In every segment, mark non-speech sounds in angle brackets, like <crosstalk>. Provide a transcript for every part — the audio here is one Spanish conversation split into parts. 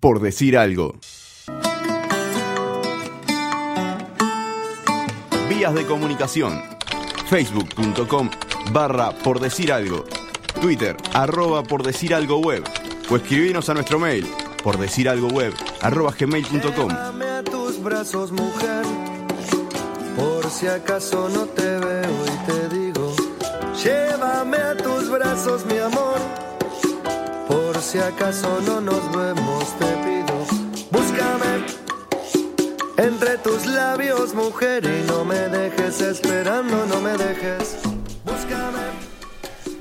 por decir algo. Vías de comunicación. Facebook.com barra por decir algo. Twitter arroba por decir algo web. O escribinos a nuestro mail por decir algo web arroba gmail.com. A tus brazos, mujer. Por si acaso no te veo y te digo. Llévame a tus brazos, mi amor. Si acaso no nos vemos, te pido. Búscame entre tus labios, mujer, y no me dejes esperando, no me dejes. Búscame.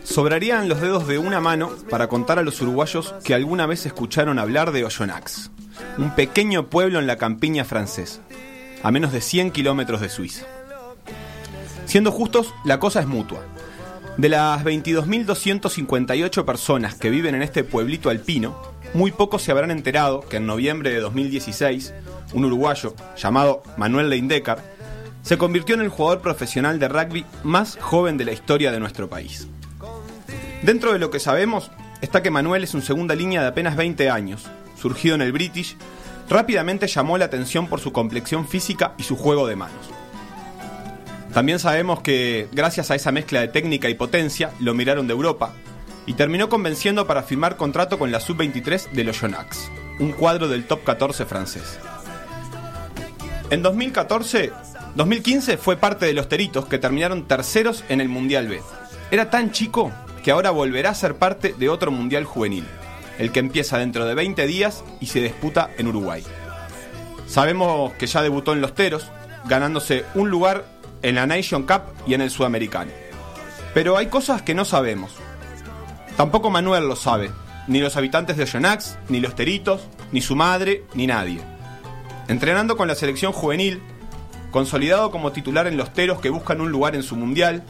Sobrarían los dedos de una mano para contar a los uruguayos que alguna vez escucharon hablar de Oyonnax, un pequeño pueblo en la campiña francesa, a menos de 100 kilómetros de Suiza. Siendo justos, la cosa es mutua. De las 22.258 personas que viven en este pueblito alpino, muy pocos se habrán enterado que en noviembre de 2016, un uruguayo llamado Manuel Leindecker se convirtió en el jugador profesional de rugby más joven de la historia de nuestro país. Dentro de lo que sabemos está que Manuel es un segunda línea de apenas 20 años, surgido en el British, rápidamente llamó la atención por su complexión física y su juego de manos. También sabemos que, gracias a esa mezcla de técnica y potencia, lo miraron de Europa y terminó convenciendo para firmar contrato con la Sub-23 de los un cuadro del top 14 francés. En 2014, 2015 fue parte de los Teritos que terminaron terceros en el Mundial B. Era tan chico que ahora volverá a ser parte de otro Mundial juvenil, el que empieza dentro de 20 días y se disputa en Uruguay. Sabemos que ya debutó en los Teros, ganándose un lugar en la Nation Cup y en el Sudamericano. Pero hay cosas que no sabemos. Tampoco Manuel lo sabe, ni los habitantes de Yonax, ni los Teritos, ni su madre, ni nadie. Entrenando con la selección juvenil, consolidado como titular en los Teros que buscan un lugar en su mundial,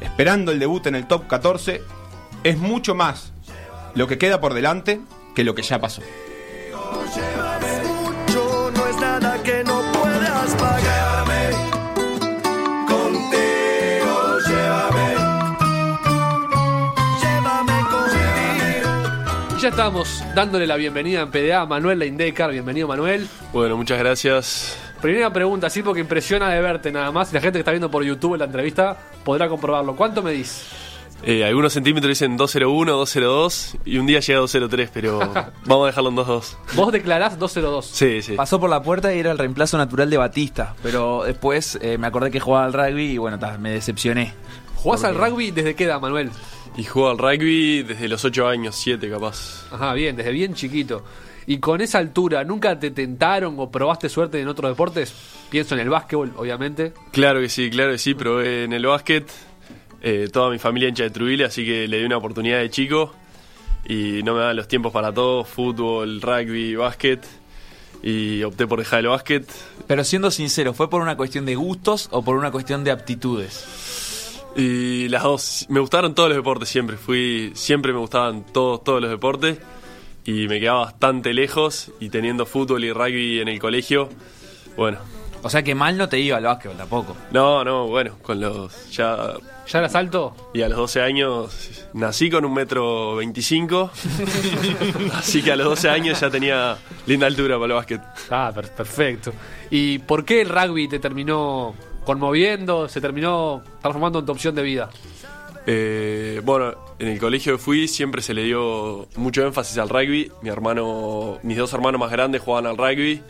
esperando el debut en el top 14, es mucho más lo que queda por delante que lo que ya pasó. Mucho no es nada que no puedas pagarme. Ya estamos dándole la bienvenida en PDA a Manuel Leindecker. Bienvenido, Manuel. Bueno, muchas gracias. Primera pregunta, sí, porque impresiona de verte nada más. La gente que está viendo por YouTube la entrevista podrá comprobarlo. ¿Cuánto medís? Eh, algunos centímetros dicen 201, 202 y un día llega a 203, pero <laughs> vamos a dejarlo en 22. Vos declarás 202. Sí, sí. Pasó por la puerta y era el reemplazo natural de Batista, pero después eh, me acordé que jugaba al rugby y bueno, ta, me decepcioné. ¿Jugás Porque- al rugby desde qué edad, Manuel? Y juego al rugby desde los 8 años, 7 capaz. Ajá, bien, desde bien chiquito. Y con esa altura, ¿nunca te tentaron o probaste suerte en otros deportes? Pienso en el básquetbol, obviamente. Claro que sí, claro que sí, probé en el básquet. eh, toda mi familia hincha de Trujillo, así que le di una oportunidad de chico. Y no me dan los tiempos para todo, fútbol, rugby, básquet. Y opté por dejar el básquet. Pero siendo sincero, ¿fue por una cuestión de gustos o por una cuestión de aptitudes? Y las dos, me gustaron todos los deportes siempre, fui, siempre me gustaban todos, todos los deportes y me quedaba bastante lejos y teniendo fútbol y rugby en el colegio, bueno, O sea que mal no te iba al básquetbol tampoco. no, no, bueno, con los, ya, ¿Ya eras alto? y a los 12 años nací con un metro 25, <laughs> así que a los 12 años ya tenía linda altura para el básquet. Ah, per- perfecto. ¿Y por qué el rugby te terminó conmoviendo? ¿Se terminó transformando en tu opción de vida? Eh, bueno, en el colegio que fui siempre se le dio mucho énfasis al rugby. Mi hermano, mis dos hermanos más grandes jugaban al rugby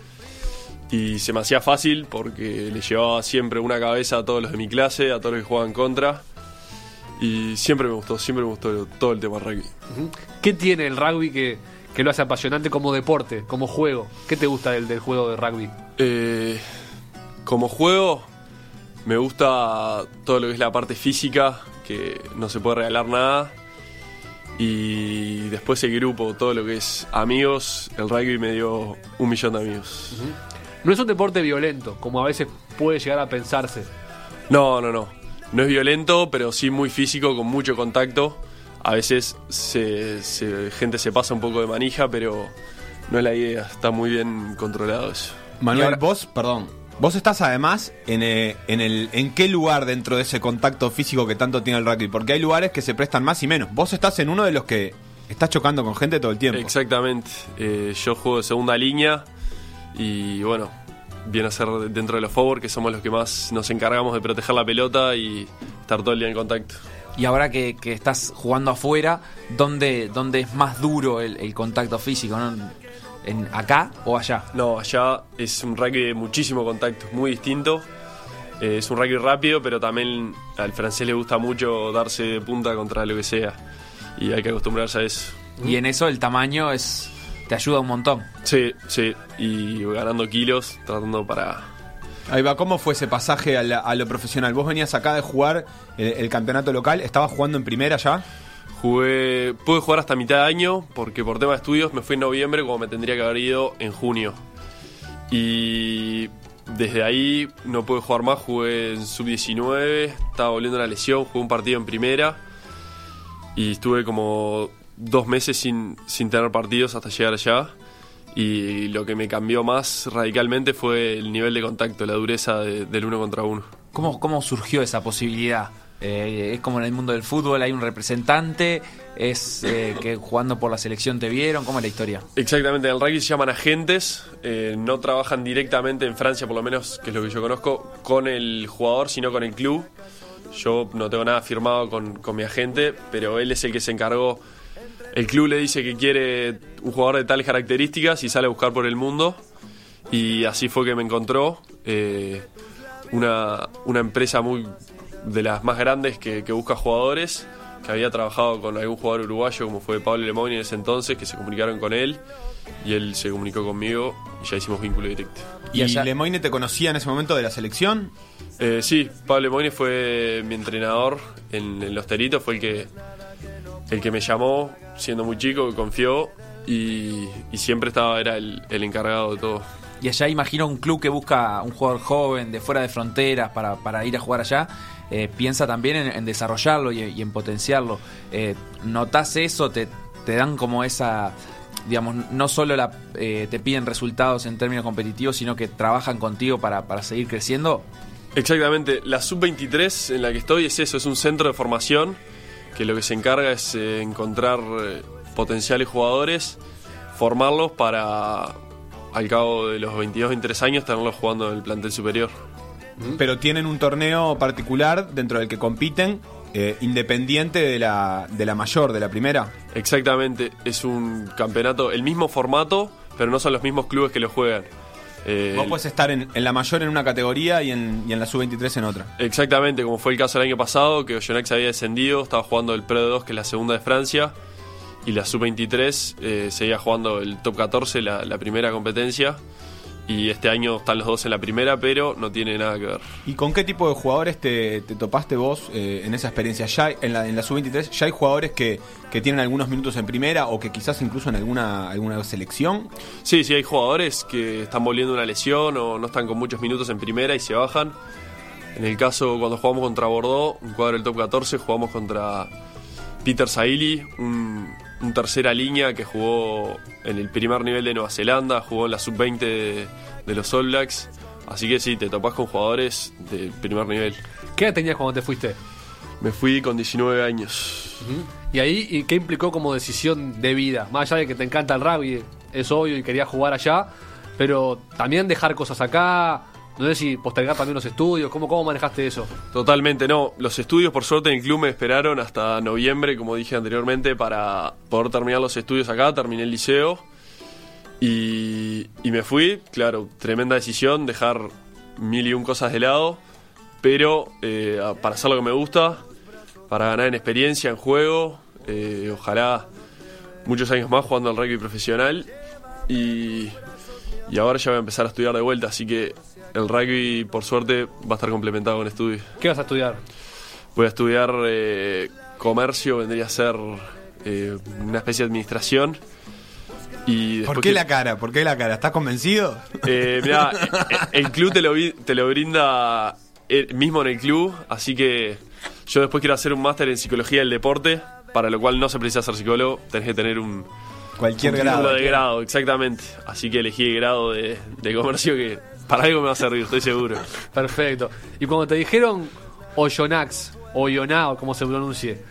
y se me hacía fácil porque le llevaba siempre una cabeza a todos los de mi clase, a todos los que jugaban contra. Y siempre me gustó, siempre me gustó todo el tema rugby. ¿Qué tiene el rugby que, que lo hace apasionante como deporte, como juego? ¿Qué te gusta del, del juego de rugby? Eh, como juego, me gusta todo lo que es la parte física, que no se puede regalar nada. Y después el grupo, todo lo que es amigos, el rugby me dio un millón de amigos. No es un deporte violento, como a veces puede llegar a pensarse. No, no, no. No es violento, pero sí muy físico, con mucho contacto. A veces se, se- gente se pasa un poco de manija, pero no es la idea. Está muy bien controlado eso. Manuel, ahora- vos, perdón, vos estás además en, eh, en el en qué lugar dentro de ese contacto físico que tanto tiene el rugby, porque hay lugares que se prestan más y menos. Vos estás en uno de los que estás chocando con gente todo el tiempo. Exactamente. Eh, yo juego de segunda línea y bueno, viene a ser dentro de los forward, que somos los que más nos encargamos de proteger la pelota y estar todo el día en contacto. Y ahora que, que estás jugando afuera, ¿dónde, dónde es más duro el, el contacto físico? ¿no? ¿En, ¿Acá o allá? No, allá es un rugby de muchísimo contacto, muy distinto. Eh, es un rugby rápido, pero también al francés le gusta mucho darse de punta contra lo que sea. Y hay que acostumbrarse a eso. Y en eso el tamaño es te ayuda un montón. Sí, sí. Y ganando kilos, tratando para, Ahí va, ¿cómo fue ese pasaje a, la- a lo profesional? Vos venías acá de jugar el, el campeonato local, ¿estabas jugando en primera ya? Pude jugar hasta mitad de año porque por tema de estudios me fui en noviembre como me tendría que haber ido en junio. Y desde ahí no pude jugar más, jugué en sub-19, estaba volviendo la lesión, jugué un partido en primera y estuve como dos meses sin, sin tener partidos hasta llegar allá. Y lo que me cambió más radicalmente fue el nivel de contacto, la dureza de- del uno contra uno. ¿Cómo, cómo surgió esa posibilidad? Eh, es como en el mundo del fútbol, hay un representante, es eh, que jugando por la selección te vieron, ¿cómo es la historia? Exactamente, en el rugby se llaman agentes, eh, no trabajan directamente en Francia, por lo menos, que es lo que yo conozco, con el jugador, sino con el club. Yo no tengo nada firmado con, con mi agente, pero él es el que se encargó. El club le dice que quiere un jugador de tales características y sale a buscar por el mundo. Y así fue que me encontró una, una empresa muy de las más grandes que, que busca jugadores, que había trabajado con algún jugador uruguayo como fue Pablo Lemoni en ese entonces, que se comunicaron con él y él se comunicó conmigo y ya hicimos vínculo directo. ¿Y, allá- Lemoyne te conocía en ese momento de la selección? Eh, sí, Pablo Lemoni fue mi entrenador en, en Los Teritos, fue el que, el que me llamó siendo muy chico, que confió y, y siempre estaba, era el, el encargado de todo. Y allá imagino un club que busca un jugador joven de fuera de fronteras para, para ir a jugar allá, eh, piensa también en, desarrollarlo y, en potenciarlo. Eh, ¿Notás eso? ¿Te, te dan como esa, digamos, no solo la, eh, te piden resultados en términos competitivos, sino que trabajan contigo para, para seguir creciendo? Exactamente, la sub-23 en la que estoy es eso, es un centro de formación que lo que se encarga es eh, encontrar potenciales jugadores, formarlos para al cabo de los 22, 23 años tenerlos jugando en el plantel superior. Pero tienen un torneo particular dentro del que compiten, eh, independiente de la, de la mayor, de la primera. Exactamente, es un campeonato, el mismo formato, pero no son los mismos clubes que lo juegan. Eh, Vos podés estar en, en la mayor en una categoría y en, y en la sub-23 en otra. Exactamente, como fue el caso el año pasado, que Oyonnax había descendido, estaba jugando el Pro 2, que es la segunda de Francia, y la Sub-23 eh, seguía jugando el Top 14, la, la primera competencia, y este año están los dos en la primera, pero no tiene nada que ver. ¿Y con qué tipo de jugadores te, te topaste vos eh, en esa experiencia? Ya hay- en la, en la sub-23 ya hay jugadores que, que tienen algunos minutos en primera o que quizás incluso en alguna, alguna selección. Sí, sí, hay jugadores que están volviendo una lesión o no están con muchos minutos en primera y se bajan. En el caso, cuando jugamos contra Bordeaux, un cuadro del top 14, jugamos contra Peter Saili, un, un tercera línea que jugó en el primer nivel de Nueva Zelanda, jugó en la sub-20 de, de los All Blacks. Así que sí, te topás con jugadores del primer nivel. ¿Qué edad tenías cuando te fuiste? Me fui con 19 años. Y ahí, ¿y ¿qué implicó como decisión de vida? Más allá de que te encanta el rugby, es obvio y querías jugar allá, pero también dejar cosas acá, no sé si postergar también los estudios, ¿cómo, cómo manejaste eso? Totalmente, no. Los estudios, por suerte, en el club me esperaron hasta noviembre, como dije anteriormente, para poder terminar los estudios acá. Terminé el liceo y, y me fui. Claro, tremenda decisión, dejar mil y un cosas de lado, pero eh, para hacer lo que me gusta, para ganar en experiencia, en juego, eh, ojalá muchos años más jugando al rugby profesional y, y ahora ya voy a empezar a estudiar de vuelta, así que el rugby por suerte va a estar complementado con estudios. ¿Qué vas a estudiar? Voy a estudiar eh, comercio, vendría a ser eh, una especie de administración. Y ¿Por qué que- la cara? ¿Por qué la cara? ¿Estás convencido? Eh, mirá, <laughs> eh, el club te lo, te lo brinda eh, mismo en el club, así que yo después quiero hacer un máster en psicología del deporte, para lo cual no se precisa ser psicólogo, tenés que tener un, Cualquier grado. título de grado, exactamente. Así que elegí el grado de, de comercio que para algo me va a servir, estoy seguro. Perfecto. Y cuando te dijeron Oyonnax, o Yoná, o como se pronuncie,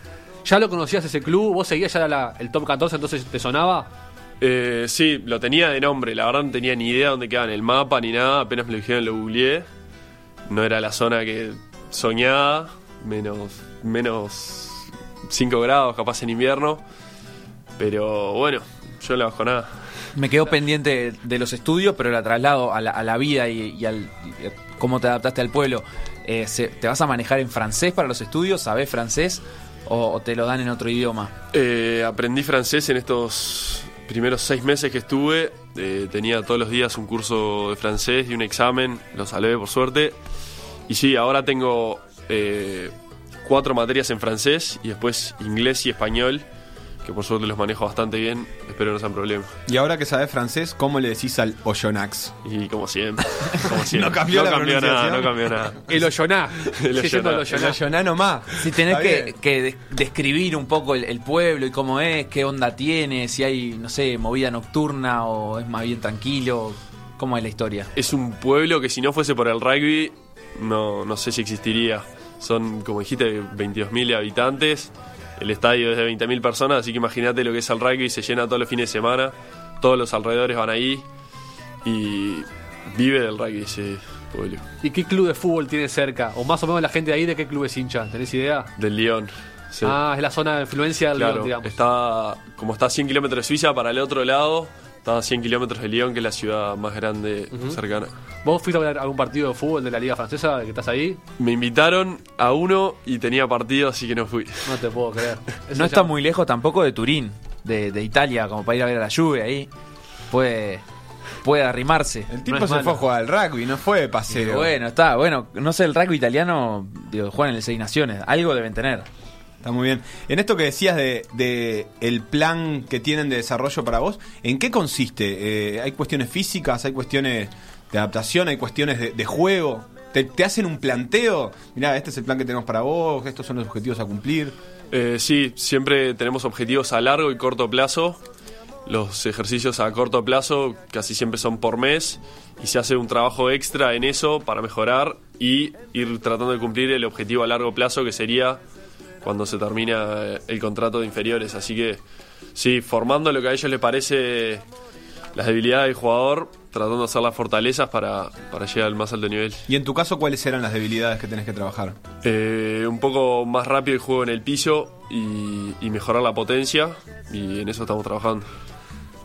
¿Ya lo conocías ese club? ¿Vos seguías ya la- el top 14, entonces te sonaba? Eh, sí, lo tenía de nombre, la verdad no tenía ni idea dónde quedaba en el mapa ni nada, apenas me lo dijeron lo googleé. No era la zona que soñaba, menos, menos 5 grados capaz en invierno. Pero bueno, yo no le bajo nada. Me quedo pendiente de los estudios, pero la traslado a la, vida y, al a cómo te adaptaste al pueblo. Eh, ¿Te vas a manejar en francés para los estudios? ¿Sabés francés? ¿O, te lo dan en otro idioma? Eh, aprendí francés en estos primeros seis meses que estuve. Eh, tenía todos los días un curso de francés y un examen, lo salvé por suerte. Y sí, ahora tengo cuatro materias en francés y después inglés y español, que por suerte los manejo bastante bien. Espero no sean problema. Y ahora que sabes francés, ¿cómo le decís al Oyonnax? Y como siempre, <laughs> como siempre. No cambió la nada, pronunciación. no cambió nada. El Oyoná. <laughs> El Oyoná. Nomás. Si tenés que, describir un poco el, el pueblo y cómo es, qué onda tiene, si hay, no sé, movida nocturna o es más bien tranquilo, ¿cómo es la historia? Es un pueblo que si no fuese por el rugby, no, no sé si existiría. Son, como dijiste, 22.000 habitantes. El estadio es de 20.000 personas, así que imagínate lo que es el rugby. Se llena todos los fines de semana. Todos los alrededores van ahí. Y vive del rugby ese pueblo. ¿Y qué club de fútbol tiene cerca? O más o menos la gente de ahí de qué club es hincha. ¿Tenés idea? Del. Sí. Ah, es la zona de influencia del claro. León, digamos. Está, como está a 100 kilómetros de Suiza, para el otro lado, está a 100 kilómetros de Lyon, que es la ciudad más grande cercana. ¿Vos fuiste a ver algún partido de fútbol de la Liga Francesa que estás ahí? Me invitaron a uno y tenía partido, así que no fui. No te puedo creer. <laughs> No ya- está muy lejos tampoco de Turín, de, de Italia, como para ir a ver a la lluvia ahí. Puede, puede arrimarse. El tipo No se malo. fue a jugar al rugby, no fue de Y paseo. bueno, está, bueno, no sé, el rugby italiano, digo, juegan en el Seis Naciones, algo deben tener. Está muy bien. En esto que decías de, el plan que tienen de desarrollo para vos, ¿en qué consiste? Eh, ¿Hay cuestiones físicas? ¿Hay cuestiones de adaptación? ¿Hay cuestiones de, de juego? ¿Te, te hacen un planteo? Mirá, este es el plan que tenemos para vos, estos son los objetivos a cumplir. Eh, sí, siempre tenemos objetivos a largo y corto plazo. Los ejercicios a corto plazo casi siempre son por mes y se hace un trabajo extra en eso para mejorar y ir tratando de cumplir el objetivo a largo plazo que sería cuando se termina eh, el contrato de inferiores. Así que sí, formando lo que a ellos les parece las debilidades del jugador, tratando de hacer las fortalezas para, para llegar al más alto nivel. Y en tu caso, ¿cuáles eran las debilidades que tenés que trabajar? Eh, un poco más rápido el juego en el piso y, y mejorar la potencia y en eso estamos trabajando.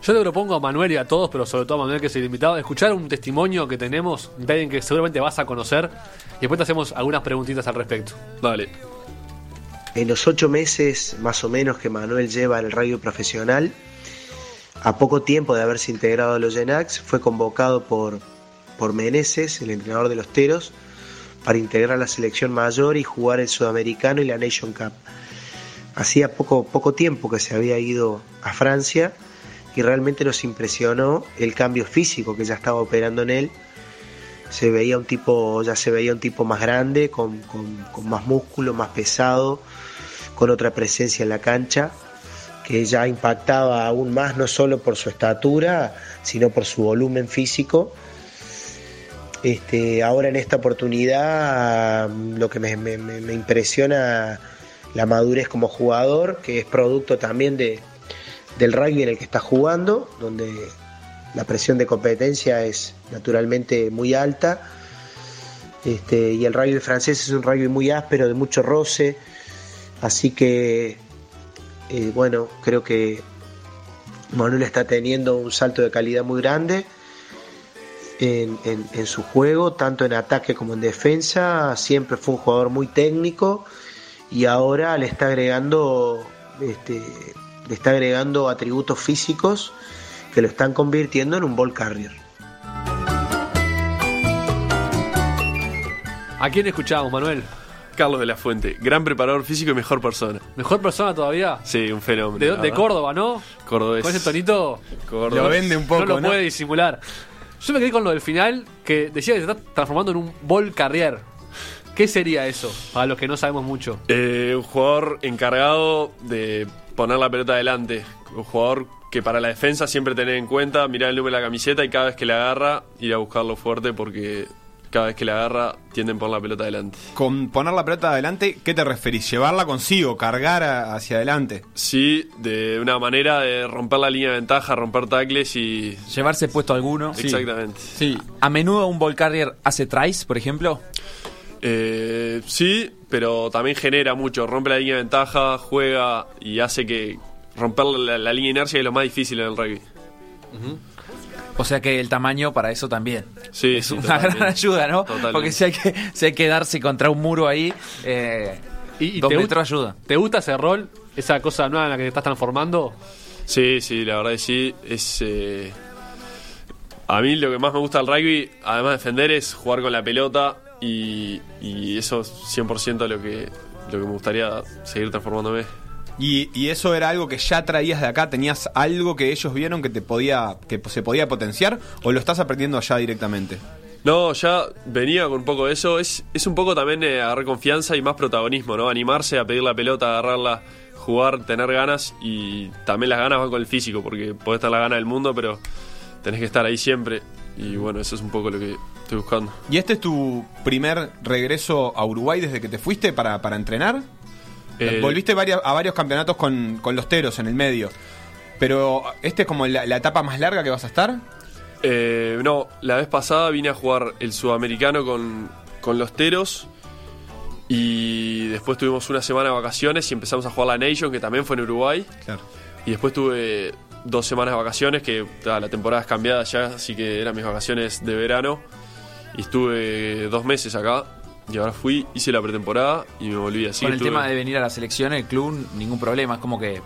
Yo le propongo a Manuel y a todos, pero sobre todo a Manuel que es el invitado, escuchar un testimonio que tenemos de alguien que seguramente vas a conocer y después te hacemos algunas preguntitas al respecto. Dale. En los ocho meses más o menos que Manuel lleva en el radio profesional, a poco tiempo de haberse integrado a los Genax, fue convocado por, por Meneses, el entrenador de los Teros, para integrar la selección mayor y jugar el Sudamericano y la Nation Cup. Hacía poco, poco tiempo que se había ido a Francia y realmente nos impresionó el cambio físico que ya estaba operando en él. Se veía un tipo, ya se veía un tipo más grande, con, con- más músculo, más pesado, con otra presencia en la cancha, que ya impactaba aún más, no solo por su estatura, sino por su volumen físico. Este, ahora en esta oportunidad mm, lo que me impresiona la madurez como jugador, que es producto también de, del rugby en el que está jugando, donde la presión de competencia es naturalmente muy alta. Este, y el rugby francés es un rugby muy áspero, de mucho roce. Así que, eh, bueno, creo que Manuel está teniendo un salto de calidad muy grande en, en- su juego, tanto en ataque como en defensa. Siempre fue un jugador muy técnico y ahora le está agregando, este, le está agregando atributos físicos que lo están convirtiendo en un ball carrier. ¿A quién escuchamos, Manuel? Carlos de la Fuente, gran preparador físico y mejor persona. ¿Mejor persona todavía? Sí, un fenómeno. De. Córdoba, ¿no? Cordobés. Con ese tonito Cordobés. Lo vende un poco, no lo ¿no? puede disimular. Yo me quedé con lo del final, que decía que se está transformando en un ball carrier. ¿Qué sería eso? Para los que no sabemos mucho. Eh, un jugador encargado de poner la pelota adelante. Un jugador que para la defensa siempre tener en cuenta, mirar el número de la camiseta y cada vez que la agarra ir a buscarlo fuerte porque cada vez que la agarra tienden por la pelota adelante. Con poner la pelota adelante, ¿qué te referís? ¿Llevarla consigo? ¿Cargar a- hacia adelante? Sí, de una manera de romper la línea de ventaja, romper tacles y... Llevarse puesto alguno. Exactamente. Sí. A menudo un ball carrier hace tries, por ejemplo. Eh, sí, pero también genera mucho. Rompe la línea de ventaja, juega y hace que romper la, la línea de inercia es lo más difícil en el rugby. O sea que el tamaño para eso también. Sí, es sí, una totalmente. gran ayuda, ¿no? Totalmente. Porque si hay que, si hay que darse contra un muro ahí, eh, ¿Y, y dos te, metros gusta, ayuda. ¿Te gusta ese rol? ¿Esa cosa nueva en la que te estás transformando? Sí, sí, la verdad que sí. Es, eh, a mí lo que más me gusta del rugby, además de defender, es jugar con la pelota y, y eso es 100% lo que, lo que me gustaría seguir transformándome. Y, y eso era algo que ya traías de acá, tenías algo que ellos vieron que te podía, que se podía potenciar, o lo estás aprendiendo allá directamente. No, ya venía con un poco de eso. Es, es un poco también eh, agarrar confianza y más protagonismo, ¿no? Animarse a pedir la pelota, agarrarla, jugar, tener ganas y también las ganas van con el físico, porque podés estar la gana del mundo, pero tenés que estar ahí siempre. Y bueno, eso es un poco lo que estoy buscando. ¿Y este es tu primer regreso a Uruguay desde que te fuiste para, para entrenar? Eh, Volviste varias- a varios campeonatos con, con los teros en el medio. Pero, ¿este es como la, la etapa más larga que vas a estar? Eh, no, la vez pasada vine a jugar el sudamericano con, con los Teros y después tuvimos una semana de vacaciones y empezamos a jugar la Nation, que también fue en Uruguay. Claro. Y después tuve dos semanas de vacaciones, que la temporada es cambiada ya, así que eran mis vacaciones de verano. Y estuve dos meses acá. Y ahora fui, hice la pretemporada y me volví así. Con el tema de venir a la selección, el club, ningún problema. Es como que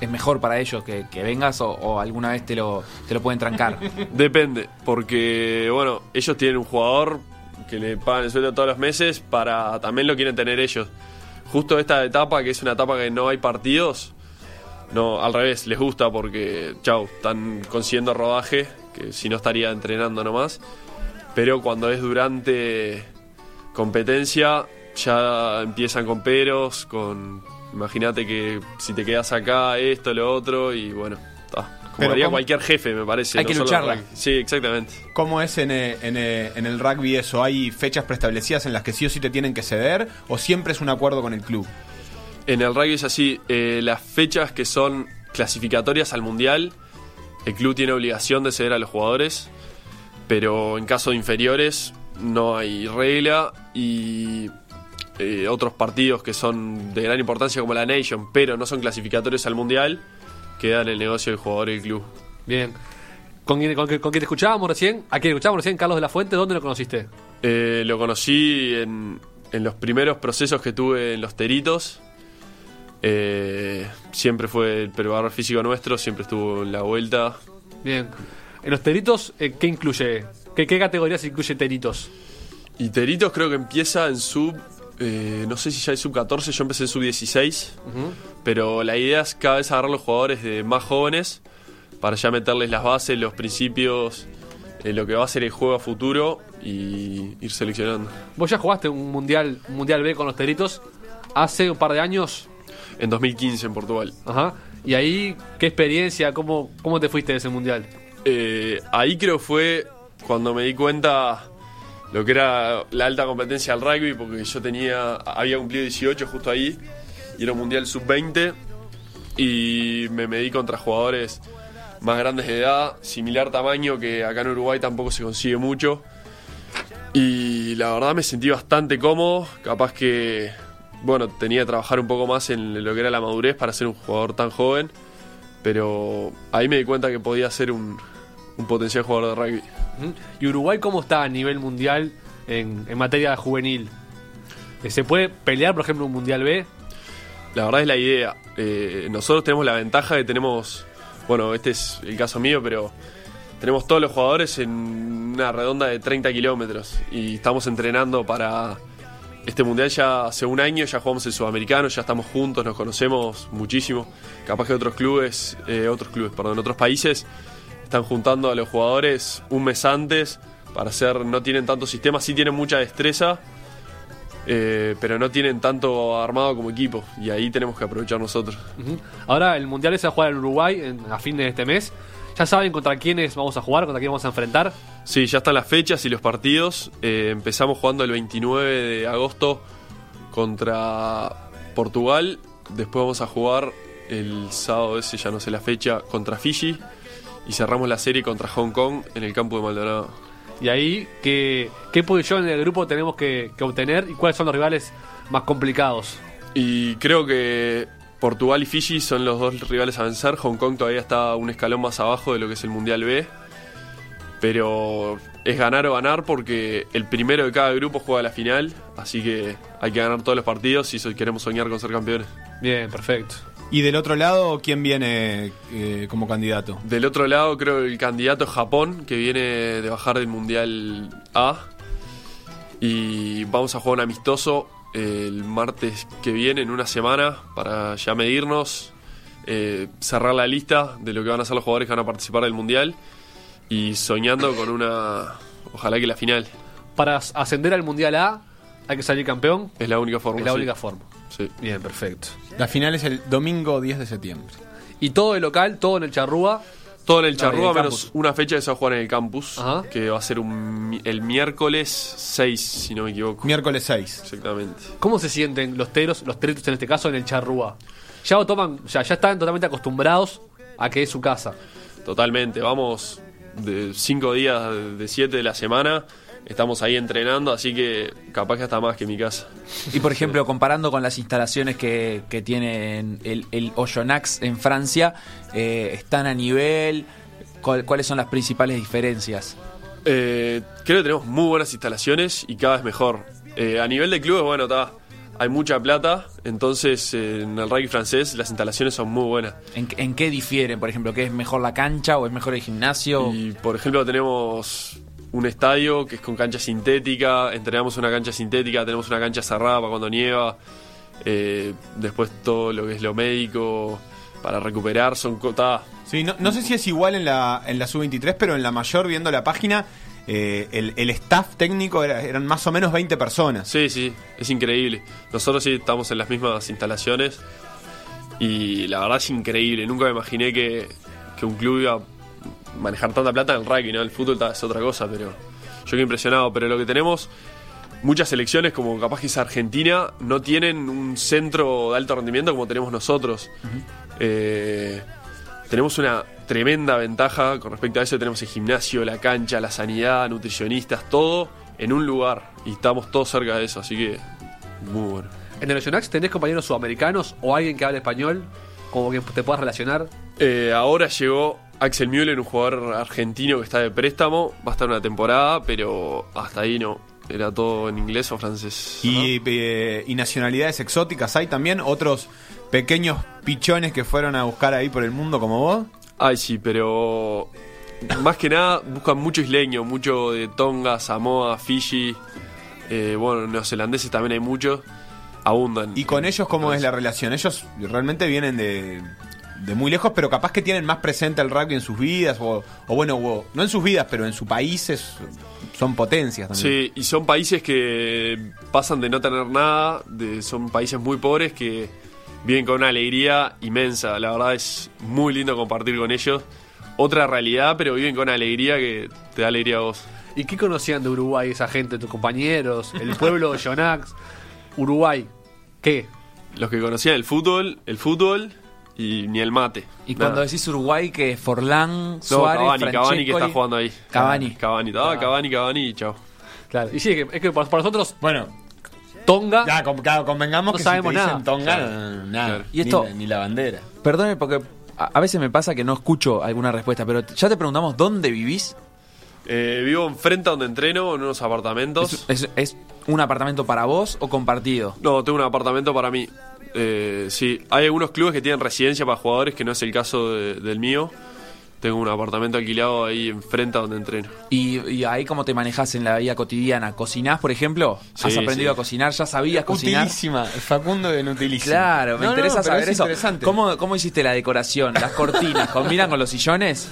es mejor para ellos que, que vengas o, o alguna vez te lo, te lo pueden trancar. <laughs> Depende, porque bueno, ellos tienen un jugador que le pagan el sueldo todos los meses para también lo quieren tener ellos. Justo esta etapa, que es una etapa que no hay partidos, no, al revés, les gusta porque, chau, están consiguiendo rodaje, que si no estaría entrenando nomás. Pero cuando es durante competencia, ya empiezan con peros, con. Imagínate que si te quedas acá, esto, lo otro, y bueno, está. Como Pero haría cualquier jefe, me parece. Hay no que lucharla. Sí, exactamente. ¿Cómo es en, eh, en, eh, en el rugby eso? ¿Hay fechas preestablecidas en las que sí o sí te tienen que ceder? ¿O siempre es un acuerdo con el club? En el rugby es así, eh, las fechas que son clasificatorias al mundial, el club tiene obligación de ceder a los jugadores, pero en caso de inferiores no hay regla y eh, otros partidos que son de gran importancia como la Nation, pero no son clasificatorios al mundial, quedan en el negocio del jugador y el club. Bien. ¿Con quién, con, quién- con quién escuchábamos recién? ¿A quién escuchábamos recién? Carlos de la Fuente. ¿Dónde lo conociste? Eh, lo conocí en, en los primeros procesos que tuve en los teritos. Eh, siempre fue el preparador físico nuestro, siempre estuvo en la vuelta. Bien. En los teritos, eh, ¿qué incluye? ¿Qué, ¿Qué categorías incluye teritos? Y teritos creo que empieza en sub. eh, no sé si ya es sub 14, yo empecé en sub 16. Pero la idea es cada vez agarrar los jugadores de más jóvenes para ya meterles las bases, los principios, eh, lo que va a ser el juego a futuro y ir seleccionando. Vos ya jugaste un mundial, un mundial B con los teritos hace un par de años. En 2015 en Portugal. Ajá. Y ahí, ¿qué experiencia? ¿Cómo, cómo te fuiste de ese mundial? Eh, ahí creo fue cuando me di cuenta lo que era la alta competencia del rugby, porque yo tenía, había cumplido 18 justo ahí, y era un mundial sub-20, y me medí contra jugadores más grandes de edad, similar tamaño, que acá en Uruguay tampoco se consigue mucho. Y la verdad me sentí bastante cómodo, capaz que, bueno, tenía que trabajar un poco más en lo que era la madurez para ser un jugador tan joven, pero ahí me di cuenta que podía ser un potencial jugador de rugby. ¿Y Uruguay cómo está a nivel mundial en, materia juvenil? Eh, ¿Se puede pelear, por ejemplo, un mundial B? La verdad es la idea. Eh, nosotros tenemos la ventaja de tenemos, bueno, este es el caso mío, pero tenemos todos los jugadores en una redonda de 30 kilómetros y estamos entrenando para este mundial ya hace un año, ya jugamos el sudamericano, ya estamos juntos, nos conocemos muchísimo. Capaz que otros clubes, eh, otros clubes, perdón, otros países están juntando a los jugadores un mes antes para hacer, no tienen tanto sistema, sí tienen mucha destreza, eh, pero no tienen tanto armado como equipo y ahí tenemos que aprovechar nosotros. Ahora el mundial se va a jugar en Uruguay en- a fin de este mes. ¿Ya saben contra quiénes vamos a jugar, contra quién vamos a enfrentar? Sí, ya están las fechas y los partidos. Eh, empezamos jugando el 29 de agosto contra Portugal. Después vamos a jugar el sábado ese, ya no sé la fecha, contra Fiji. Y cerramos la serie contra Hong Kong en el campo de Maldonado. Y ahí, ¿qué, qué posición en el grupo tenemos que, que obtener y cuáles son los rivales más complicados? Y creo que Portugal y Fiji son los dos rivales a vencer. Hong Kong todavía está un escalón más abajo de lo que es el Mundial B. Pero es ganar o ganar porque el primero de cada grupo juega la final. Así que hay que ganar todos los partidos si queremos soñar con ser campeones. Bien, perfecto. Y del otro lado, ¿quién viene eh, como candidato? Del otro lado, creo que el candidato es Japón, que viene de bajar del Mundial A. Y vamos a jugar un amistoso el martes que viene, en una semana, para ya medirnos, eh, cerrar la lista de lo que van a ser los jugadores que van a participar del Mundial. Y soñando con una. Ojalá que la final. Para as- ascender al Mundial A, hay que salir campeón. Es la única forma. Es la sí. única forma. Sí. Bien, perfecto. La final es el domingo 10 de septiembre. Y todo de local, todo en el Charrúa. Todo en el Charrúa, menos campus. una fecha que se va a jugar en el campus. Ajá. Que va a ser un el miércoles 6, si no me equivoco. Miércoles 6. Exactamente. ¿Cómo se sienten los teros, los teretos en este caso, en el Charrúa? Ya lo toman, sea, ya están totalmente acostumbrados a que es su casa. Totalmente, vamos de cinco días de siete de la semana, estamos ahí entrenando, así que capaz que hasta más que mi casa. Y por ejemplo, comparando con las instalaciones que, que tienen el, el Oyonnax en Francia, eh, ¿están a nivel? ¿Cuál- ¿Cuáles son las principales diferencias? Eh, creo que tenemos muy buenas instalaciones y cada vez mejor. Eh, a nivel de clubes, bueno, está, hay mucha plata, entonces eh, en el rugby francés las instalaciones son muy buenas. ¿En, en qué difieren? Por ejemplo, ¿qué es mejor la cancha o es mejor el gimnasio? Y por ejemplo tenemos un estadio que es con cancha sintética, entrenamos una cancha sintética, tenemos una cancha cerrada para cuando nieva, eh, después todo lo que es lo médico para recuperar, son cosas... Sí, no, no sé si es igual en la, en la sub-23, pero en la mayor, viendo la página, eh, el, el staff técnico era- eran más o menos 20 personas. Sí, sí, es increíble. Nosotros sí estamos en las mismas instalaciones y la verdad es increíble. Nunca me imaginé que, que un club iba a manejar tanta plata en el rugby, ¿no? El fútbol es otra cosa, pero yo quedé impresionado. Pero lo que tenemos, muchas selecciones, como capaz que es Argentina, no tienen un centro de alto rendimiento como tenemos nosotros. Eh, tenemos una tremenda ventaja con respecto a eso. Tenemos el gimnasio, la cancha, la sanidad, nutricionistas, todo en un lugar. Y estamos todos cerca de eso, así que muy bueno. ¿En el Oceanax tenés compañeros sudamericanos o alguien que hable español? Como que te puedas relacionar. Eh, ahora llegó Axel Müller, un jugador argentino que está de préstamo. Va a estar una temporada, pero hasta ahí no. Era todo en inglés o francés. Y, eh, y nacionalidades exóticas hay también otros pequeños pichones que fueron a buscar ahí por el mundo como vos. Ay, sí, pero más que nada buscan mucho isleño, mucho de Tonga, Samoa, Fiji. Eh, bueno, neozelandeses también hay muchos. Abundan. Y con ellos, ¿cómo es la relación? Ellos realmente vienen de, de muy lejos, pero capaz que tienen más presente el rugby en sus vidas, o, o bueno, o- no en sus vidas, pero en sus países son potencias también. Sí, y son países que pasan de no tener nada, de, son países muy pobres que viven con una alegría inmensa. La verdad es muy lindo compartir con ellos. Otra realidad, pero viven con una alegría que te da alegría a vos. ¿Y qué conocían de Uruguay esa gente, tus compañeros, el pueblo de Oceanax? Uruguay, ¿qué? Los que conocían el fútbol, el fútbol y ni el mate. Y Nada. cuando decís Uruguay, que Forlán, No, Suárez, Cavani, Cavani que está jugando ahí. Cavani. Cavani, ah, Cavani, Cavani y chao. Claro. Y sí, es que, es que para para nosotros, Bueno, Tonga. ya, con- claro, convengamos No que sabemos si te dicen nada. Tonga, Claro. nada. Claro. Y esto- ni, la, ni la bandera. Perdone porque a, a veces me pasa que no escucho alguna respuesta, pero ya te preguntamos dónde vivís. Eh, vivo enfrente a donde entreno, en unos apartamentos. ¿Es, es- es un apartamento para vos o compartido? No, tengo un apartamento para mí. Eh, sí, hay algunos clubes que tienen residencia para jugadores, que no es el caso de- del mío. Tengo un apartamento alquilado ahí enfrente a donde entreno. Y, y ahí cómo te manejas en la vida cotidiana. ¿Cocinás, por ejemplo? ¿Has Sí, aprendido sí. a cocinar? ¿Ya sabías cocinar? Utilísima, Facundo en utilísima. Claro, me No, interesa saber es eso. ¿Cómo, ¿Cómo hiciste la decoración? ¿Las cortinas? ¿Combinan con los sillones?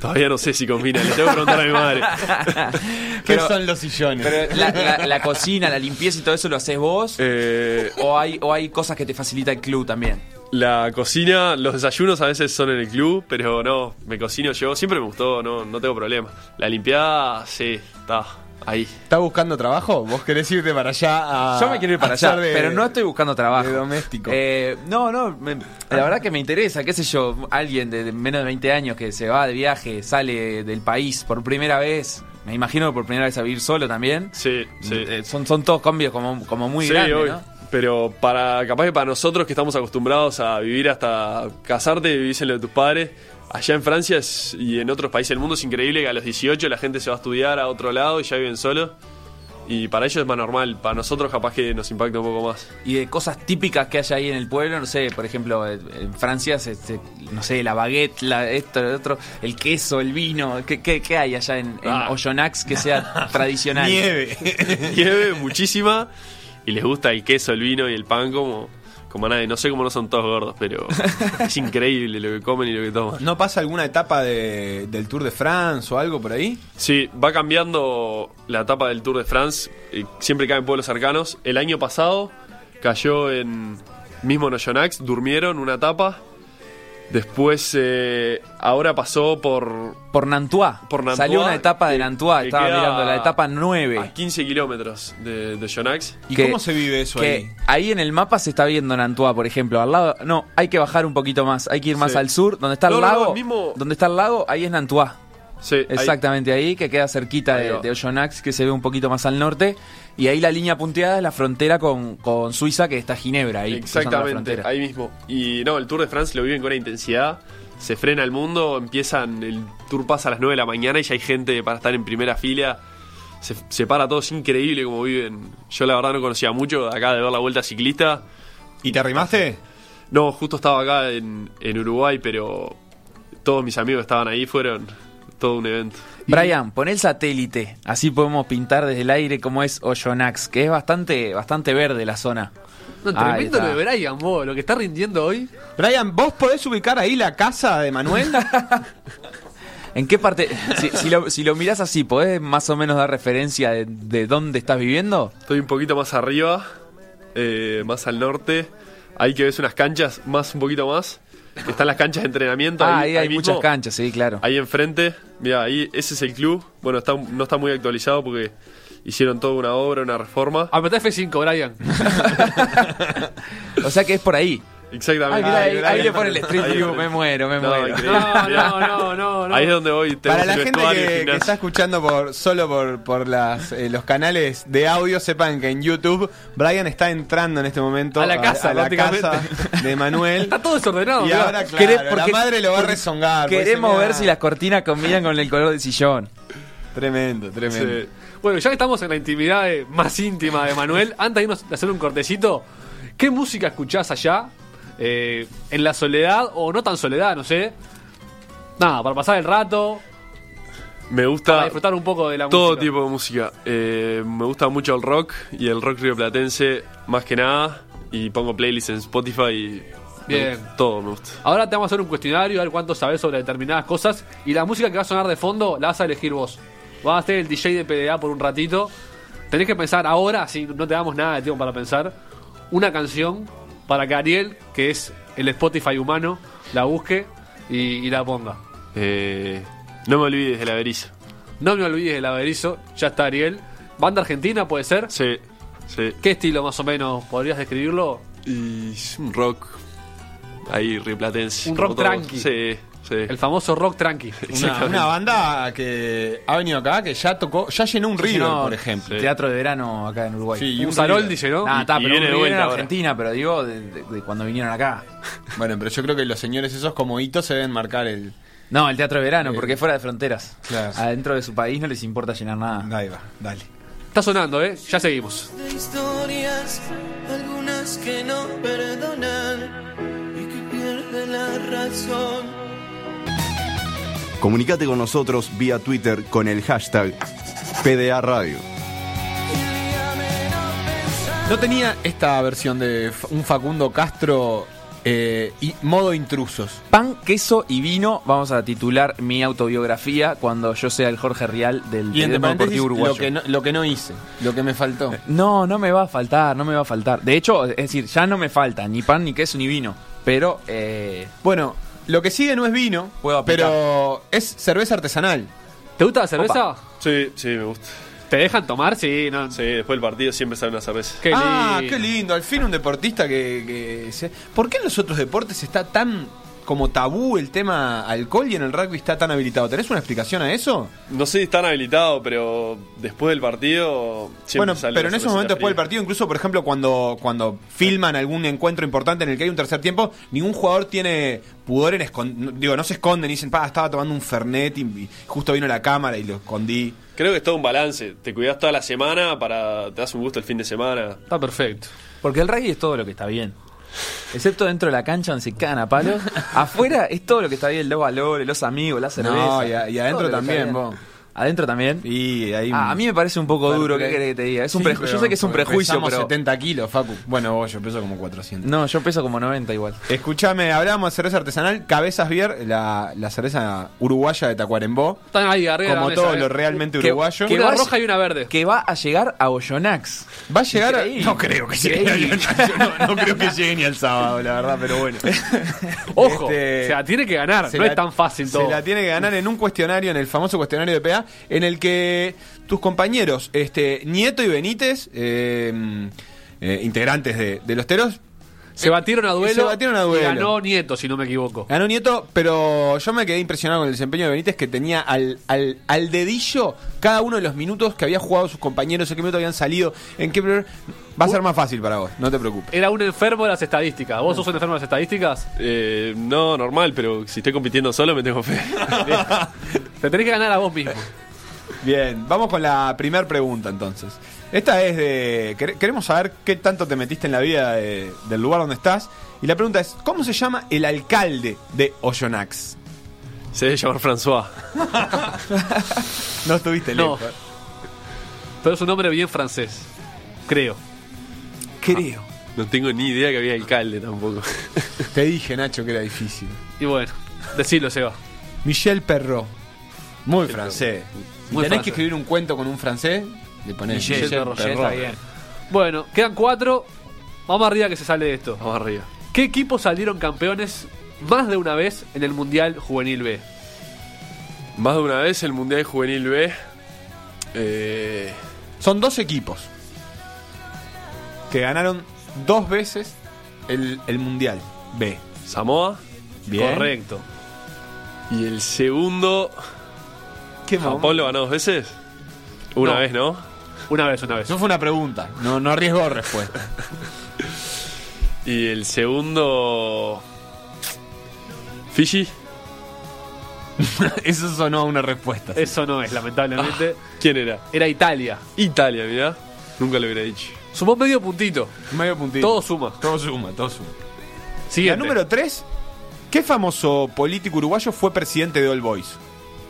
Todavía no sé si combina, le tengo que preguntar a mi madre. <laughs> ¿Qué Pero- son los sillones? Pero la, la- la cocina, la limpieza y todo eso lo haces vos. Eh, ¿O hay, ¿O hay cosas que te facilita el club también? La cocina, los desayunos a veces son en el club, pero no, me cocino yo. Siempre me gustó, no, no tengo problema. La limpiada, sí, está ahí. ¿Estás buscando trabajo? ¿Vos querés irte para allá a Yo me quiero ir para allá, de- pero no estoy buscando trabajo. de doméstico? Eh, no, no, me- la verdad que me interesa, qué sé yo, alguien de, de menos de 20 años que se va de viaje, sale del país por primera vez, me imagino que por primera vez a vivir solo también. Sí, sí. Eh, son, son todos cambios como, como muy Sí, grandes. ¿no? Pero para capaz que para nosotros que estamos acostumbrados a vivir hasta casarte, vivís en lo de tus padres, allá en Francia es- y en otros países del mundo es increíble que a los 18 la gente se va a estudiar a otro lado y ya viven solos. Y para ellos es más normal, para nosotros capaz que nos impacta un poco más. Y de cosas típicas que hay ahí en el pueblo, no sé, por ejemplo, en en Francia, se- se- no sé, la baguette, la, esto, lo otro, el queso, el vino, ¿qué, qué, qué hay allá en, en Ah. Oyonnax que sea <laughs> tradicional? Nieve. <laughs> Nieve muchísima y les gusta el queso, el vino y el pan como, como nadie. No sé cómo no son todos gordos, pero <laughs> es increíble lo que comen y lo que toman. ¿No pasa alguna etapa de- del Tour de France o algo por ahí? Sí, va cambiando la etapa del Tour de France. siempre cae en pueblos cercanos. El año pasado cayó en mismo en Oyonnax, durmieron una etapa. Después, eh, ahora pasó por, Por Nantua. por Nantua. Salió una etapa de Nantua, que estaba queda mirando la etapa A 9. 15 kilómetros de, de Oyonnax. ¿Y Que- cómo se vive eso que ahí? ahí en el mapa se está viendo Nantua, por ejemplo. Al lado, no, hay que bajar un poquito más, hay que ir más Sí. al sur, donde está el No, no, no, lago. mismo- Donde está el lago, ahí es Nantua. Sí, Exactamente ahí, que queda cerquita de, de Oyonnax, que se ve un poquito más al norte. Y ahí la línea punteada es la frontera con, con Suiza, que está Ginebra ahí. Exactamente, ahí mismo. Y no, el Tour de France lo viven con una intensidad. Se frena el mundo, empiezan, el tour pasa a las 9 de la mañana y ya hay gente para estar en primera fila. Se, se para todo, es increíble como viven. Yo la verdad no conocía mucho acá de ver la vuelta ciclista. ¿Y te arrimaste? No, justo estaba acá en, en Uruguay, pero todos mis amigos estaban ahí, fueron todo un evento. Brian, pon el satélite, así podemos pintar desde el aire cómo es Oyonnax, que es bastante, bastante verde la zona. No, tremendo lo de Brian, vos, lo que está rindiendo hoy. Brian, ¿vos podés ubicar ahí la casa de Manuel? <laughs> ¿En qué parte? Si, si lo, si lo mirás así, ¿podés más o menos dar referencia de, de dónde estás viviendo? Estoy un poquito más arriba, eh, más al norte. Ahí que ves unas canchas, más un poquito más. Están las canchas de entrenamiento. Ah, ahí, hay mismo. muchas canchas, sí, claro. Ahí enfrente, mira, ahí ese es el club. Bueno, está, no está muy actualizado porque hicieron toda una obra, una reforma. Apretá F5, Brian. <laughs> <laughs> O sea que es por ahí. Exactamente. Ah, ahí, Ahí- ahí le pone el View, me muero, me No, muero. increíble. No, no, no, no, no. Ahí es donde voy. Para la gente que, que está escuchando por solo por, por las, eh, los canales de audio, sepan que en YouTube Brian está entrando en este momento A la casa, a la casa de Manuel. Está todo desordenado. y ahora, claro, la madre lo va a rezongar. Queremos ver si las cortinas combinan con el color del sillón. Tremendo, tremendo. Sí. Bueno, ya que estamos en la intimidad eh, más íntima de Manuel, antes de irnos a hacer un cortecito, ¿qué música escuchás allá? Eh, ¿En la soledad o no tan soledad? No sé. Nada, para pasar el rato, Me para gusta disfrutar un poco de la todo música. tipo de música. Eh, me gusta mucho el rock y el rock rioplatense más que nada. Y pongo playlists en Spotify y. Bien. Todo me gusta. Ahora te vamos a hacer un cuestionario, a ver cuánto sabes sobre determinadas cosas. Y la música que va a sonar de fondo la vas a elegir vos. Vas a ser el DJ de PDA por un ratito. Tenés que pensar ahora, así no te damos nada de tiempo para pensar, una canción para que Ariel, que es el Spotify humano, la busque y, y la ponga. Eh, no me olvides del averizo. No me olvides del averizo, ya está Ariel. Banda argentina puede ser. Sí, sí. ¿Qué estilo más o menos podrías describirlo? Y un rock ahí rioplatense. Un rock tranqui. Sí, sí. El famoso rock tranqui. <laughs> Una, una banda que ha venido acá, que ya tocó, ya llenó un River, No, por ejemplo. Sí. Teatro de verano acá en Uruguay. Sí, y un Sarol River. dice, ¿no? Nah, Y- está, y pero viene de vuelta en ahora. Argentina, pero digo de, de- de cuando vinieron acá. <laughs> Bueno, pero yo creo que los señores esos como hitos se deben marcar el... No, el teatro de verano, porque es fuera de fronteras. claro. Adentro de su país no les importa llenar nada. Ahí va, dale. Está sonando, ¿eh? Ya seguimos. de historias, algunas que no perdonan y que pierden la razón. Comunicate con nosotros vía Twitter con el hashtag PDA Radio. No tenía esta versión de un Facundo Castro eh, y modo intrusos. Pan, queso y vino, vamos a titular mi autobiografía cuando yo sea el Jorge Rial del Y entre deportivo uruguayo. lo que, no, lo que no hice, lo que me faltó. No, no me va a faltar, no me va a faltar. De hecho, es decir, ya no me falta ni pan, ni queso, ni vino. Pero, eh, Bueno, lo que sigue no es vino, Puedo aplicar. pero es cerveza artesanal. ¿Te gusta la cerveza? Sí, sí, me gusta. ¿Te dejan tomar? Sí, no. Sí, después del partido siempre sale una cerveza. Qué ah, lindo. qué lindo. Al fin un deportista que, que se- ¿Por qué en los otros deportes está tan como tabú el tema alcohol y en el rugby está tan habilitado? ¿Tenés una explicación a eso? No sé si están habilitados, pero después del partido bueno, sale pero en esos momentos después del partido, incluso por ejemplo cuando, cuando filman algún encuentro importante en el que hay un tercer tiempo, ningún jugador tiene pudor en esconder, digo, no se esconden y dicen, pa, estaba tomando un Fernet y, y justo vino la cámara y lo escondí. Creo que es todo un balance. Te cuidas toda la semana para. Te das un gusto el fin de semana. Está perfecto. porque el rugby es todo lo que está bien. Excepto dentro de la cancha donde se cagan a palos. Afuera es todo lo que está bien, los valores, los amigos, la cerveza. No, y a- y adentro también, vos. Adentro también. Y ahí Ah, a mí me parece un poco duro, ¿qué querés que te diga? Es un Sí, preju- yo sé que es un prejuicio, pesamos pero... 70 kilos, Facu. Bueno, vos, yo peso como 400. No, yo peso como 90 igual. Escuchame, hablábamos de cerveza artesanal, Cabezas Bier, la, la cerveza uruguaya de Tacuarembó. Están ahí arriba Como todo eh. lo realmente Que- uruguayo. que Una roja y una verde. Que va a llegar a Ollonax. Va a llegar a... No creo que llegue no, no creo que llegue ni al sábado, la verdad, pero bueno. <laughs> Ojo, Este, o sea, tiene que ganar. se No la- es tan fácil todo. Se la tiene que ganar en un cuestionario, en el famoso cuestionario de PA, en el que tus compañeros, este Nieto y Benítez, eh, eh, integrantes de, de los Teros, Se batieron a duelo. Se batieron a duelo. y ganó Nieto, si no me equivoco. Ganó Nieto, pero yo me quedé impresionado con el desempeño de Benítez que tenía al, al, al dedillo cada uno de los minutos que había jugado sus compañeros, en qué minuto habían salido, en qué... Va a ser más fácil para vos, no te preocupes. Era un enfermo de las estadísticas. ¿Vos sos un enfermo de las estadísticas? Eh, no, normal, pero si estoy compitiendo solo me tengo fe. <laughs> <laughs> <laughs> Te tenés que ganar a vos mismo. Bien, vamos con la primera pregunta entonces. Esta es de... quere- Queremos saber qué tanto te metiste en la vida de- del lugar donde estás. Y la pregunta es, ¿cómo se llama el alcalde de Oyonnax? Se debe llamar François. <laughs> No estuviste No. lejos. Pero es un nombre bien francés. Creo. Creo. No tengo ni idea que había alcalde tampoco. Te dije, Nacho, que era difícil. Y bueno, decilo, Seba. Michel Perrault. Muy francés. Muy tenés francés. que escribir un cuento con un francés, le ponés Michel, Michel, está bien. Bueno, quedan cuatro. Vamos arriba que se sale de esto. Vamos arriba. ¿Qué equipos salieron campeones más de una vez en el Mundial Juvenil B? Más de una vez el Mundial Juvenil B. Eh, Son dos equipos que ganaron dos veces el, el Mundial B. Samoa. Bien. Correcto. Y el segundo. ¿Qué Japón lo ganó dos veces. Una No. vez, ¿no? Una vez, una vez. Eso fue una pregunta. No, no arriesgó respuesta. <laughs> Y el segundo. Fiji. <laughs> Eso sonó a una respuesta. Eso no es, lamentablemente. ¿Quién era? Era Italia. Italia, mirá. Nunca lo hubiera dicho. Sumó medio puntito. Medio puntito. Todo suma. Todo suma, todo suma. La Siguiente. número 3. ¿Qué famoso político uruguayo fue presidente de All Boys?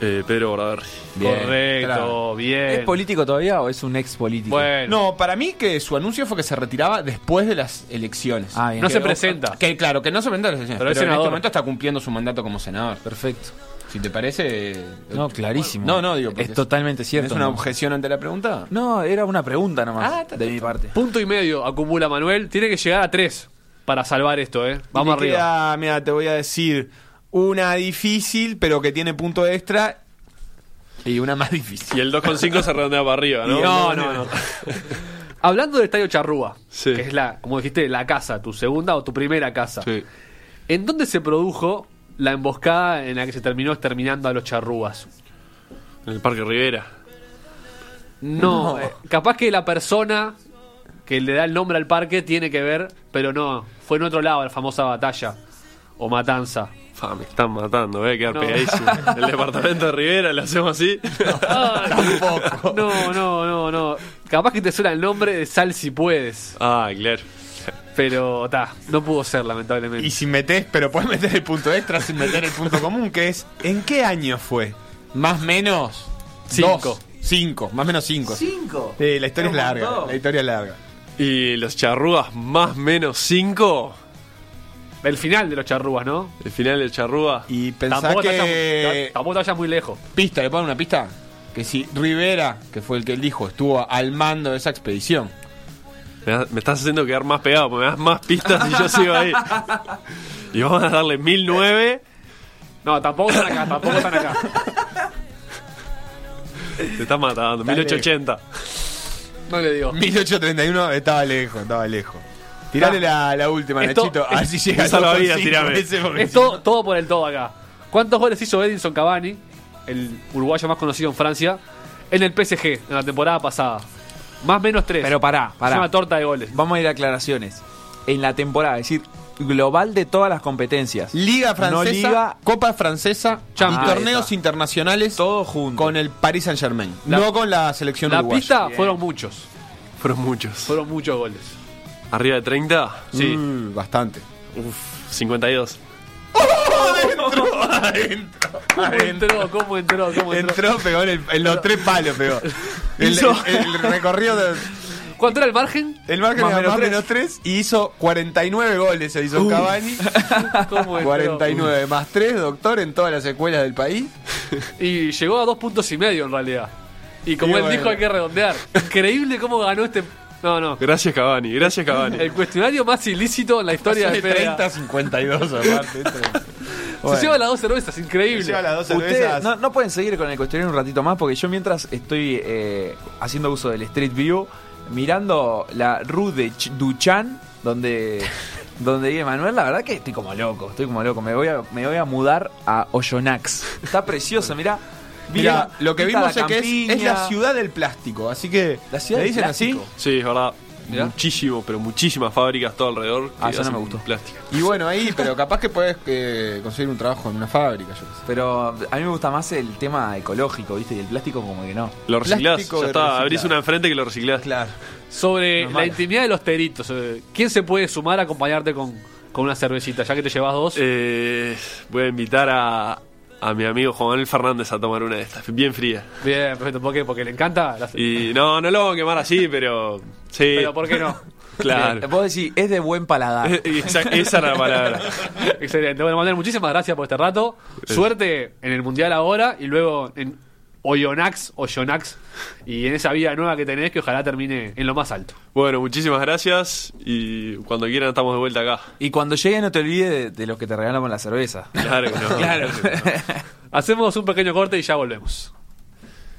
Eh, Pedro Bordaberry. Correcto, claro. bien. ¿Es político todavía o es un ex político? Bueno, No, para mí que su anuncio fue que se retiraba después de las elecciones. Ah, bien. no Que- se presenta. Que claro, que no se presenta a las elecciones. Pero Pero, es en este momento está cumpliendo su mandato como senador. Perfecto. Si te parece. No, clarísimo. No, no, digo. Es totalmente cierto. ¿Es una ¿no? objeción ante la pregunta? No, era una pregunta nomás. Ah, de mi parte. Punto y medio acumula Manuel. Tiene que llegar a tres para salvar esto, ¿eh? Vamos arriba. queda, mira, te voy a decir una difícil, pero que tiene punto extra. Y una más difícil. Y el 2,5 se redondea para arriba, ¿no? No, no, no. <laughs> Hablando del Estadio Charrúa, Sí. que es la, como dijiste, la casa, tu segunda o tu primera casa. Sí. ¿En dónde se produjo la emboscada en la que se terminó exterminando a los charrúas? En el Parque Rivera. No, eh, capaz que la persona que le da el nombre al parque tiene que ver, pero no, fue en otro lado la famosa batalla o matanza. Fa, me están matando, voy a quedar No. pegadísimo. El departamento de Rivera, le hacemos así. <laughs> Ay, No, no, no, no. Capaz que te suena el nombre de Sal si puedes, ah, claro. pero ta, no pudo ser lamentablemente. Y si metés, pero puedes meter el punto extra sin meter el punto común, que es ¿en qué año fue? Más menos Cinco. dos. Cinco, más menos cinco. ¿Cinco? Sí, la historia es larga. montón. La historia es larga. Y los charrúas más menos 5. El final de los charrúas, ¿no? El final del charrúa. Y pensá Tampoco te, que. vayas, tampoco te vayas muy lejos. Pista, ¿le pongo una pista? Que si Rivera, que fue el que él dijo, estuvo al mando de esa expedición. Me estás haciendo quedar más pegado, porque me das más pistas y yo sigo ahí. Y vamos a darle 1009. No, tampoco están acá, tampoco están acá. Te estás matando. 1880. No le digo. 1831 estaba lejos, estaba lejos. Tirale la, la última, Esto- Nachito. A ver si llega había, cinco tirame. Es todo, todo por el todo acá. ¿Cuántos goles hizo Edinson Cavani, el uruguayo más conocido en Francia, en el PSG en la temporada pasada? Más o menos tres. Pero pará, Es pará. una torta de goles. Vamos a ir a aclaraciones. En la temporada, es decir, global de todas las competencias. Liga francesa, No liga- Copa francesa Champions. y Ahí torneos está. internacionales Todo junto. con el Paris Saint Germain. La- no con la selección La uruguaya. pista fueron muchos. Fueron muchos. Fueron muchos goles. Arriba de 30. Sí. Uh, bastante. Uf, 52. <laughs> ¿Cómo entró? ¿Cómo entró? ¿Cómo entró? Entró, pegó en, el- en los tres palos, pegó. <laughs> El, Hizo- el- el recorrido de, ¿Cuánto era el margen? el margen Más era menos más tres. menos 3 y hizo 49 goles se hizo Cavani. <laughs> ¿Cómo entró? 49 más 3, doctor, en todas las escuelas del país. Y llegó a dos puntos y medio en realidad. Y como Y él bueno. dijo, hay que redondear. Increíble cómo ganó este. No, no. Gracias, Cavani. Gracias, Cavani. El cuestionario más ilícito en la historia de de PDA. 30 a 52 aparte. Se lleva las dos cervezas, increíble. Se lleva las dos Ustedes cervezas. no, no pueden seguir con el cuestionario un ratito más porque yo mientras estoy eh, haciendo uso del Street View, mirando la Rue de Ch- Duchan, donde, <laughs> donde vive Manuel, la verdad que estoy como loco, estoy como loco. Me voy a, me voy a mudar a Oyonnax. Está precioso, mirá. Mira, lo que vimos es que es, la ciudad del plástico, así que ¿La ciudad ¿le dicen así. Sí, es verdad. Mirá. Muchísimo, pero muchísimas fábricas todo alrededor. Ah, eso no me gustó. Plástico. Y bueno, ahí, pero capaz que puedes eh, conseguir un trabajo en una fábrica, yo qué sé. Pero a mí me gusta más el tema ecológico, ¿viste? Y el plástico como que no. Lo reciclás. Plástico Ya está. reciclar. Abrís una enfrente que lo reciclás. Claro. Sobre la intimidad de los teritos. eh, ¿Quién se puede sumar a acompañarte con, con una cervecita? Ya que te llevas dos. Eh, voy a invitar a, a mi amigo Juan Fernández a tomar una de estas, bien fría. Bien, perfecto. ¿Por qué? Porque le encanta. la- Y no, no lo vamos a quemar así, pero. Sí. Pero ¿por qué no? Claro. Eh, Vos decís, es de buen paladar. Esa, esa era la palabra. <laughs> Excelente. Bueno, Manuel, muchísimas gracias por este rato. Suerte en el Mundial ahora y luego en Oyonax, Oyonax y en esa vida nueva que tenés que ojalá termine en lo más alto. Bueno, muchísimas gracias y cuando quieran estamos de vuelta acá. Y cuando llegue no te olvides de, de lo que te regalamos la cerveza. Claro que no. <laughs> Claro. Hacemos un pequeño corte y ya volvemos.